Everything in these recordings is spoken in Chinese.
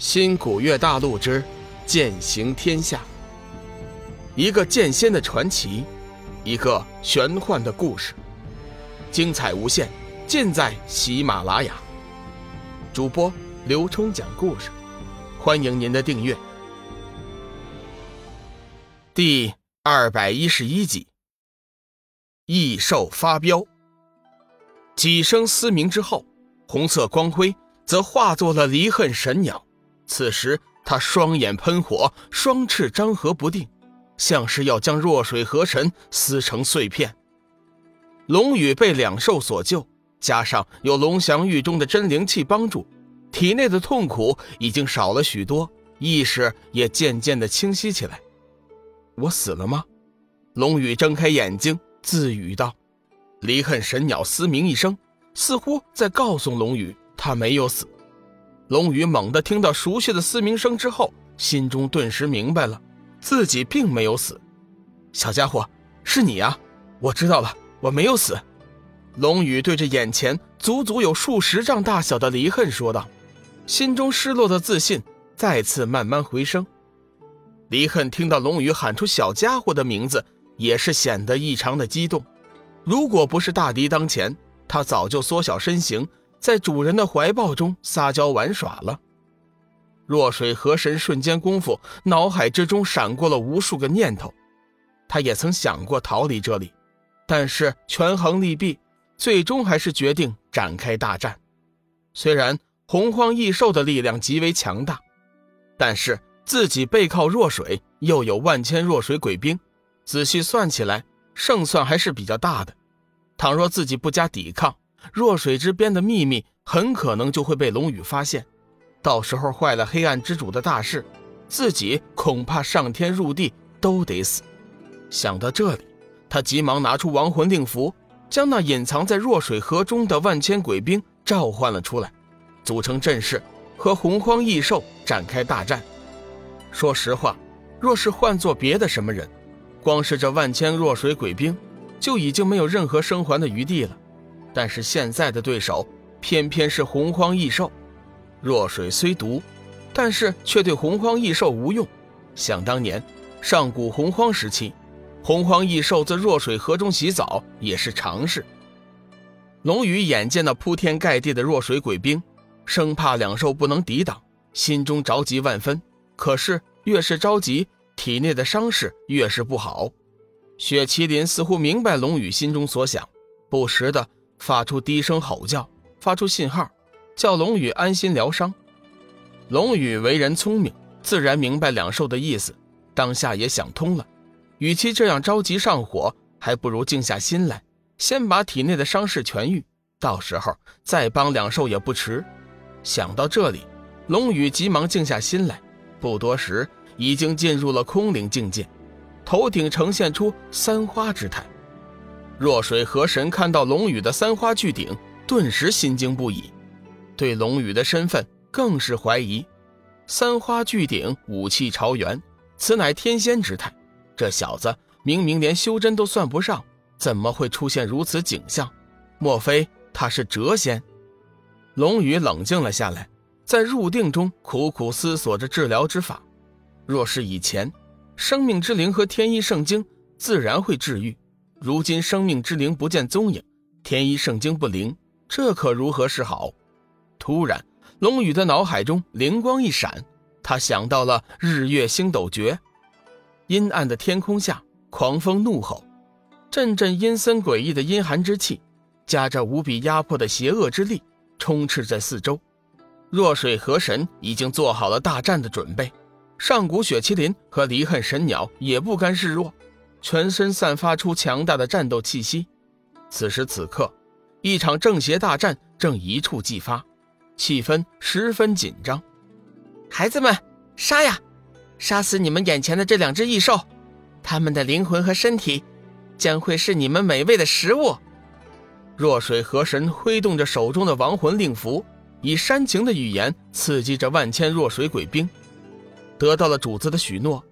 新古月大陆之剑行天下，一个剑仙的传奇，一个玄幻的故事，精彩无限，尽在喜马拉雅。主播刘冲讲故事，欢迎您的订阅。第二百一十一集，异兽发飙。几声嘶鸣之后，红色光辉则化作了离恨神鸟。此时，他双眼喷火，双翅张合不定，像是要将弱水河神撕成碎片。龙宇被两兽所救，加上有龙翔玉中的真灵气帮助，体内的痛苦已经少了许多，意识也渐渐的清晰起来。我死了吗？龙宇睁开眼睛，自语道：“离恨神鸟嘶鸣一声，似乎在告诉龙宇，他没有死。”龙宇猛地听到熟悉的嘶鸣声之后，心中顿时明白了，自己并没有死。小家伙，是你啊！我知道了，我没有死。龙宇对着眼前足足有数十丈大小的离恨说道，心中失落的自信再次慢慢回升。离恨听到龙宇喊出“小家伙”的名字，也是显得异常的激动。如果不是大敌当前，他早就缩小身形。在主人的怀抱中撒娇玩耍了。弱水河神瞬间功夫，脑海之中闪过了无数个念头。他也曾想过逃离这里，但是权衡利弊，最终还是决定展开大战。虽然洪荒异兽的力量极为强大，但是自己背靠弱水，又有万千弱水鬼兵，仔细算起来，胜算还是比较大的。倘若自己不加抵抗，弱水之边的秘密很可能就会被龙宇发现，到时候坏了黑暗之主的大事，自己恐怕上天入地都得死。想到这里，他急忙拿出亡魂令符，将那隐藏在弱水河中的万千鬼兵召唤了出来，组成阵势，和洪荒异兽展开大战。说实话，若是换做别的什么人，光是这万千弱水鬼兵，就已经没有任何生还的余地了。但是现在的对手偏偏是洪荒异兽，弱水虽毒，但是却对洪荒异兽无用。想当年上古洪荒时期，洪荒异兽在弱水河中洗澡也是常事。龙宇眼见那铺天盖地的弱水鬼兵，生怕两兽不能抵挡，心中着急万分。可是越是着急，体内的伤势越是不好。雪麒麟似乎明白龙宇心中所想，不时的。发出低声吼叫，发出信号，叫龙宇安心疗伤。龙宇为人聪明，自然明白两兽的意思，当下也想通了，与其这样着急上火，还不如静下心来，先把体内的伤势痊愈，到时候再帮两兽也不迟。想到这里，龙宇急忙静下心来，不多时已经进入了空灵境界，头顶呈现出三花之态。若水河神看到龙宇的三花聚顶，顿时心惊不已，对龙宇的身份更是怀疑。三花聚顶，武器朝元，此乃天仙之态。这小子明明连修真都算不上，怎么会出现如此景象？莫非他是谪仙？龙宇冷静了下来，在入定中苦苦思索着治疗之法。若是以前，生命之灵和天一圣经自然会治愈。如今生命之灵不见踪影，天一圣经不灵，这可如何是好？突然，龙宇的脑海中灵光一闪，他想到了日月星斗诀。阴暗的天空下，狂风怒吼，阵阵阴森诡异的阴寒之气，夹着无比压迫的邪恶之力，充斥在四周。弱水河神已经做好了大战的准备，上古雪麒麟和离恨神鸟也不甘示弱。全身散发出强大的战斗气息。此时此刻，一场正邪大战正一触即发，气氛十分紧张。孩子们，杀呀！杀死你们眼前的这两只异兽，他们的灵魂和身体将会是你们美味的食物。弱水河神挥动着手中的亡魂令符，以煽情的语言刺激着万千弱水鬼兵。得到了主子的许诺。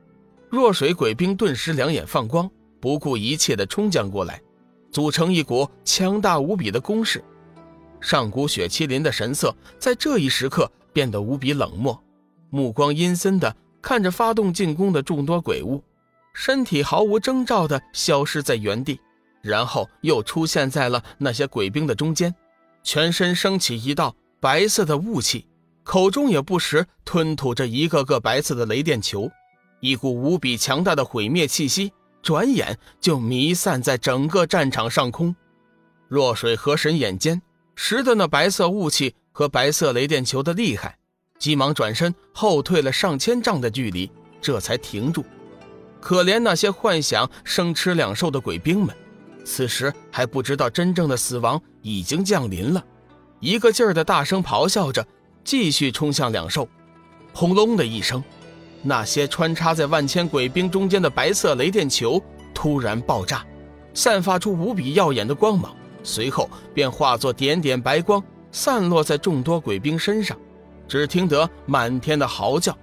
弱水鬼兵顿时两眼放光，不顾一切地冲将过来，组成一股强大无比的攻势。上古雪麒麟的神色在这一时刻变得无比冷漠，目光阴森的看着发动进攻的众多鬼物，身体毫无征兆的消失在原地，然后又出现在了那些鬼兵的中间，全身升起一道白色的雾气，口中也不时吞吐着一个个白色的雷电球，一股无比强大的毁灭气息，转眼就弥散在整个战场上空。若水河神眼尖，识得那白色雾气和白色雷电球的厉害，急忙转身后退了上千丈的距离，这才停住。可怜那些幻想生吃两兽的鬼兵们，此时还不知道真正的死亡已经降临了，一个劲儿的大声咆哮着，继续冲向两兽。轰隆的一声，那些穿插在万千鬼兵中间的白色雷电球突然爆炸，散发出无比耀眼的光芒。随后便化作点点白光，散落在众多鬼兵身上。只听得满天的嚎叫，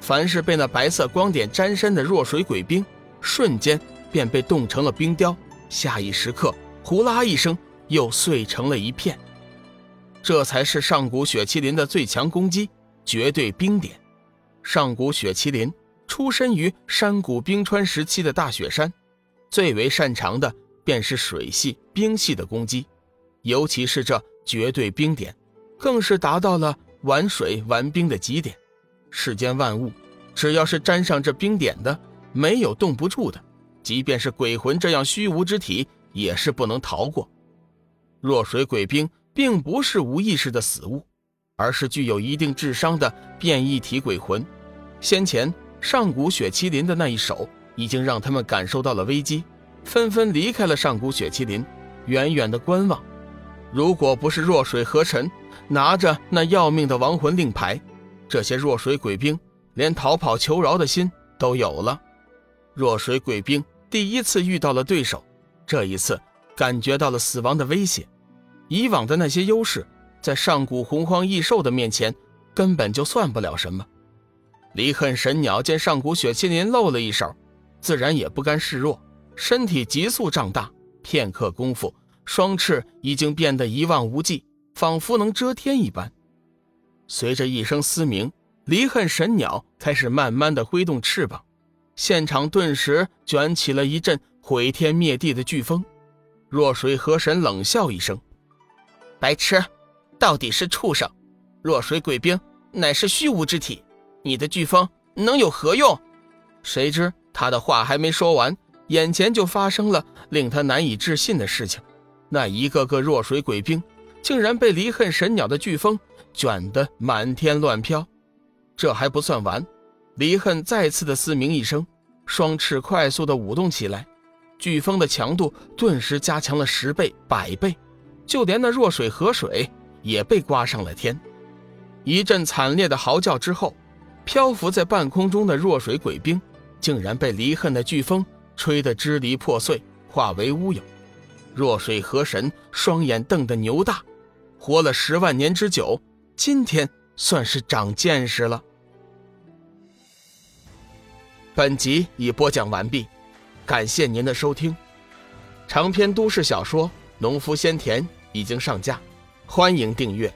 凡是被那白色光点沾身的弱水鬼兵，瞬间便被冻成了冰雕。下一时刻，呼啦一声，又碎成了一片。这才是上古雪麒麟的最强攻击——绝对冰点。上古雪麒麟出身于山谷冰川时期的大雪山，最为擅长的。便是水系、冰系的攻击，尤其是这绝对冰点，更是达到了玩水玩冰的极点。世间万物，只要是沾上这冰点的，没有冻不住的。即便是鬼魂这样虚无之体，也是不能逃过。弱水鬼兵并不是无意识的死物，而是具有一定智商的变异体鬼魂。先前上古雪麒麟的那一手，已经让他们感受到了危机。纷纷离开了上古雪麒麟，远远的观望。如果不是弱水河神拿着那要命的亡魂令牌，这些弱水鬼兵连逃跑求饶的心都有了。弱水鬼兵第一次遇到了对手，这一次感觉到了死亡的威胁。以往的那些优势，在上古洪荒异兽的面前，根本就算不了什么。离恨神鸟见上古雪麒麟露了一手，自然也不甘示弱。身体急速胀大，片刻功夫，双翅已经变得一望无际，仿佛能遮天一般。随着一声嘶鸣，离恨神鸟开始慢慢的挥动翅膀，现场顿时卷起了一阵毁天灭地的飓风。若水河神冷笑一声：“白痴，到底是畜生！若水鬼兵乃是虚无之体，你的飓风能有何用？”谁知他的话还没说完。眼前就发生了令他难以置信的事情，那一个个弱水鬼兵竟然被离恨神鸟的飓风卷得满天乱飘。这还不算完，离恨再次的嘶鸣一声，双翅快速的舞动起来，飓风的强度顿时加强了十倍、百倍，就连那弱水河水也被刮上了天。一阵惨烈的嚎叫之后，漂浮在半空中的弱水鬼兵竟然被离恨的飓风。吹得支离破碎，化为乌有。弱水河神双眼瞪得牛大，活了十万年之久，今天算是长见识了。本集已播讲完毕，感谢您的收听。长篇都市小说《农夫先田》已经上架，欢迎订阅。